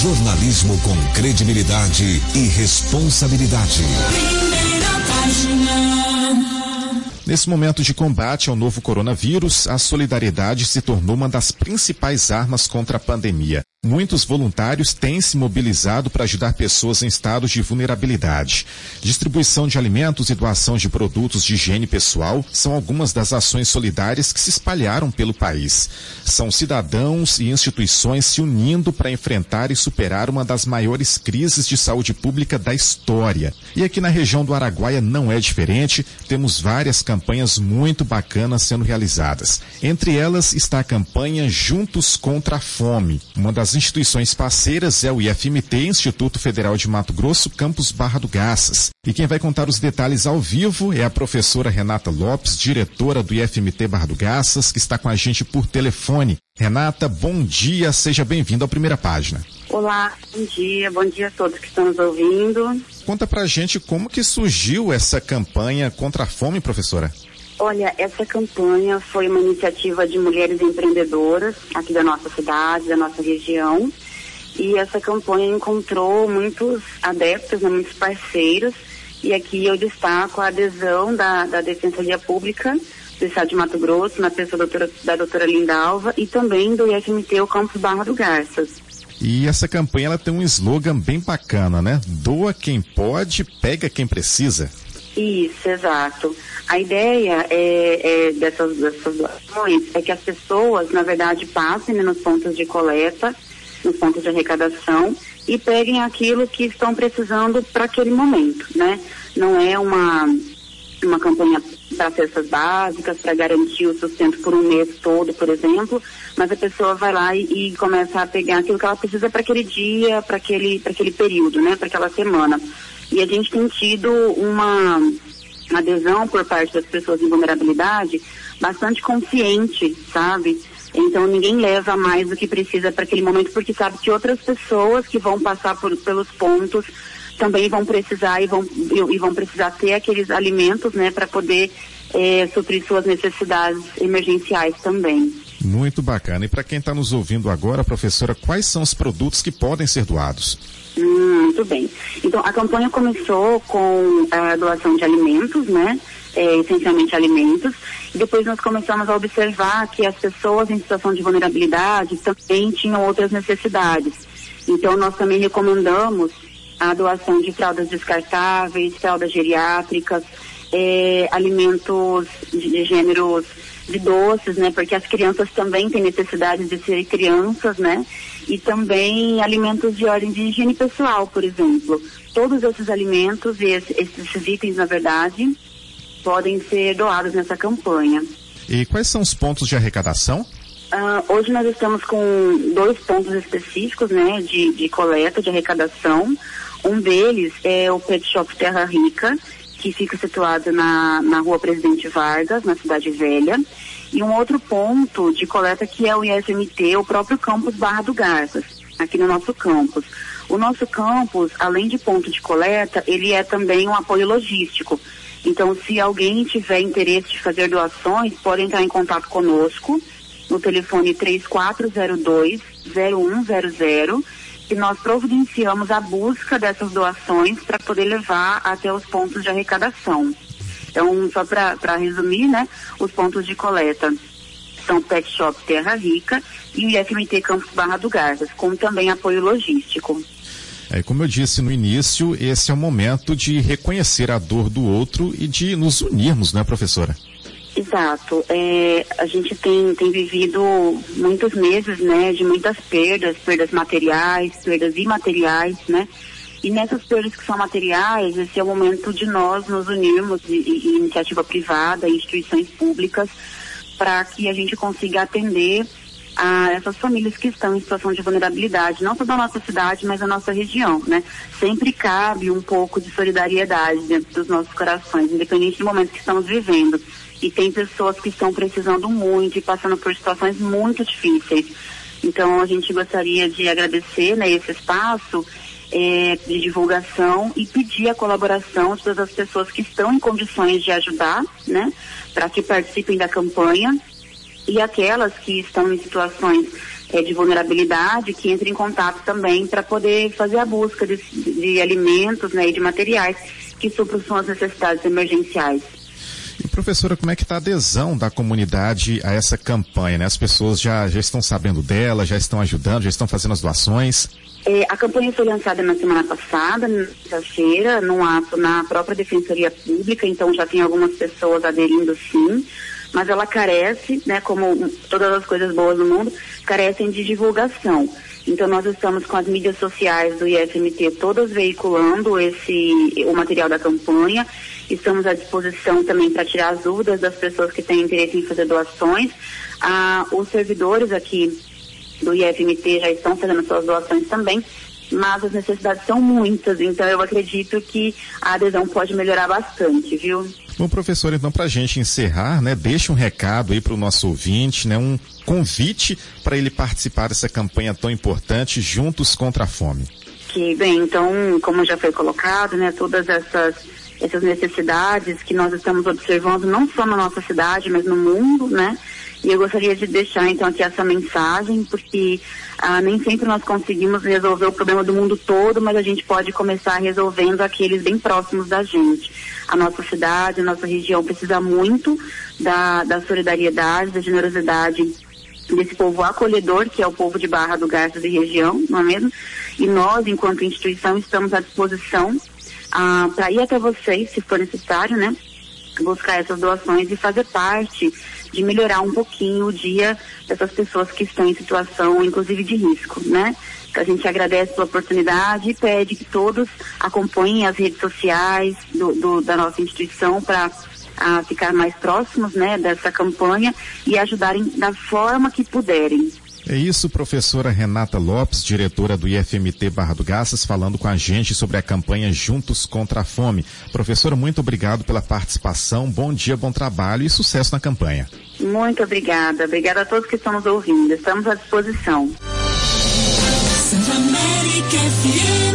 Jornalismo com credibilidade e responsabilidade. Primeira página. Nesse momento de combate ao novo coronavírus, a solidariedade se tornou uma das principais armas contra a pandemia. Muitos voluntários têm se mobilizado para ajudar pessoas em estados de vulnerabilidade. Distribuição de alimentos e doação de produtos de higiene pessoal são algumas das ações solidárias que se espalharam pelo país. São cidadãos e instituições se unindo para enfrentar e superar uma das maiores crises de saúde pública da história. E aqui na região do Araguaia não é diferente, temos várias campanhas muito bacanas sendo realizadas. Entre elas está a campanha Juntos contra a Fome, uma das instituições parceiras é o IFMT, Instituto Federal de Mato Grosso, campus Barra do Garças. E quem vai contar os detalhes ao vivo é a professora Renata Lopes, diretora do IFMT Barra do Garças, que está com a gente por telefone. Renata, bom dia, seja bem-vindo à primeira página. Olá, bom dia, bom dia a todos que estão nos ouvindo. Conta pra gente como que surgiu essa campanha contra a fome, professora. Olha, essa campanha foi uma iniciativa de mulheres empreendedoras aqui da nossa cidade, da nossa região. E essa campanha encontrou muitos adeptos, né, muitos parceiros. E aqui eu destaco a adesão da, da Defensoria Pública do Estado de Mato Grosso, na pessoa doutora, da doutora Lindalva, e também do IFMT, o Campus Barra do Garças. E essa campanha ela tem um slogan bem bacana, né? Doa quem pode, pega quem precisa. Isso, exato. A ideia é, é dessas, dessas doações é que as pessoas, na verdade, passem né, nos pontos de coleta, nos pontos de arrecadação e peguem aquilo que estão precisando para aquele momento, né? Não é uma, uma campanha para cestas básicas, para garantir o sustento por um mês todo, por exemplo, mas a pessoa vai lá e, e começa a pegar aquilo que ela precisa para aquele dia, para aquele, aquele período, né? Para aquela semana. E a gente tem tido uma adesão por parte das pessoas em vulnerabilidade bastante consciente, sabe? Então ninguém leva mais do que precisa para aquele momento porque sabe que outras pessoas que vão passar por, pelos pontos também vão precisar e vão, e, e vão precisar ter aqueles alimentos, né, para poder é, suprir suas necessidades emergenciais também. Muito bacana. E para quem está nos ouvindo agora, professora, quais são os produtos que podem ser doados? Muito bem. Então, a campanha começou com a doação de alimentos, né? É, essencialmente alimentos. E depois nós começamos a observar que as pessoas em situação de vulnerabilidade também tinham outras necessidades. Então, nós também recomendamos a doação de fraldas descartáveis, fraldas geriátricas, é, alimentos de, gêneros de doces, né? Porque as crianças também têm necessidade de ser crianças, né? E também alimentos de ordem de higiene pessoal, por exemplo. Todos esses alimentos e esses, esses itens, na verdade, podem ser doados nessa campanha. E quais são os pontos de arrecadação? Uh, hoje nós estamos com dois pontos específicos, né, de, de coleta, de arrecadação. Um deles é o Pet Shop Terra Rica, que fica situado na, na rua Presidente Vargas, na Cidade Velha. E um outro ponto de coleta que é o ISMT, o próprio campus Barra do Garças, aqui no nosso campus. O nosso campus, além de ponto de coleta, ele é também um apoio logístico. Então, se alguém tiver interesse de fazer doações, pode entrar em contato conosco no telefone 3402 0100 que nós providenciamos a busca dessas doações para poder levar até os pontos de arrecadação. Então, só para resumir, né, os pontos de coleta são Pet Shop Terra Rica e o IFMT Campos Barra do Garças, com também apoio logístico. É, como eu disse no início, esse é o momento de reconhecer a dor do outro e de nos unirmos, né, professora? Exato. É, a gente tem, tem vivido muitos meses, né, de muitas perdas, perdas materiais, perdas imateriais, né? E nessas perdas que são materiais, esse é o momento de nós nos unirmos, e, e iniciativa privada, instituições públicas, para que a gente consiga atender a essas famílias que estão em situação de vulnerabilidade, não só da nossa cidade, mas da nossa região, né? Sempre cabe um pouco de solidariedade dentro dos nossos corações, independente do momento que estamos vivendo e tem pessoas que estão precisando muito e passando por situações muito difíceis. Então a gente gostaria de agradecer né, esse espaço é, de divulgação e pedir a colaboração de todas as pessoas que estão em condições de ajudar, né, para que participem da campanha e aquelas que estão em situações é, de vulnerabilidade que entre em contato também para poder fazer a busca de, de alimentos né, e de materiais que supram suas necessidades emergenciais. E professora, como é que está a adesão da comunidade a essa campanha? Né? As pessoas já, já estão sabendo dela, já estão ajudando, já estão fazendo as doações? É, a campanha foi lançada na semana passada, na sexta-feira, num ato na própria Defensoria Pública, então já tem algumas pessoas aderindo sim, mas ela carece, né, como todas as coisas boas do mundo, carecem de divulgação. Então nós estamos com as mídias sociais do IFMT todas veiculando esse o material da campanha. Estamos à disposição também para tirar as dúvidas das pessoas que têm interesse em fazer doações. Ah, os servidores aqui do IFMT já estão fazendo suas doações também, mas as necessidades são muitas, então eu acredito que a adesão pode melhorar bastante, viu? Bom, professor, então para a gente encerrar, né, deixa um recado aí para o nosso ouvinte, né, um convite para ele participar dessa campanha tão importante, Juntos contra a Fome. Que, bem, então, como já foi colocado, né, todas essas essas necessidades que nós estamos observando não só na nossa cidade, mas no mundo, né? E eu gostaria de deixar então aqui essa mensagem, porque ah, nem sempre nós conseguimos resolver o problema do mundo todo, mas a gente pode começar resolvendo aqueles bem próximos da gente. A nossa cidade, a nossa região precisa muito da, da solidariedade, da generosidade desse povo acolhedor, que é o povo de Barra do Garças e região, não é mesmo? E nós, enquanto instituição, estamos à disposição ah, para ir até vocês, se for necessário, né? Buscar essas doações e fazer parte de melhorar um pouquinho o dia dessas pessoas que estão em situação, inclusive de risco, né? A gente agradece pela oportunidade e pede que todos acompanhem as redes sociais do, do, da nossa instituição para ficar mais próximos né, dessa campanha e ajudarem da forma que puderem. É isso, professora Renata Lopes, diretora do IFMT Barra do Garças, falando com a gente sobre a campanha Juntos contra a Fome. Professora, muito obrigado pela participação, bom dia, bom trabalho e sucesso na campanha. Muito obrigada, obrigada a todos que estão nos ouvindo, estamos à disposição. Santa América FM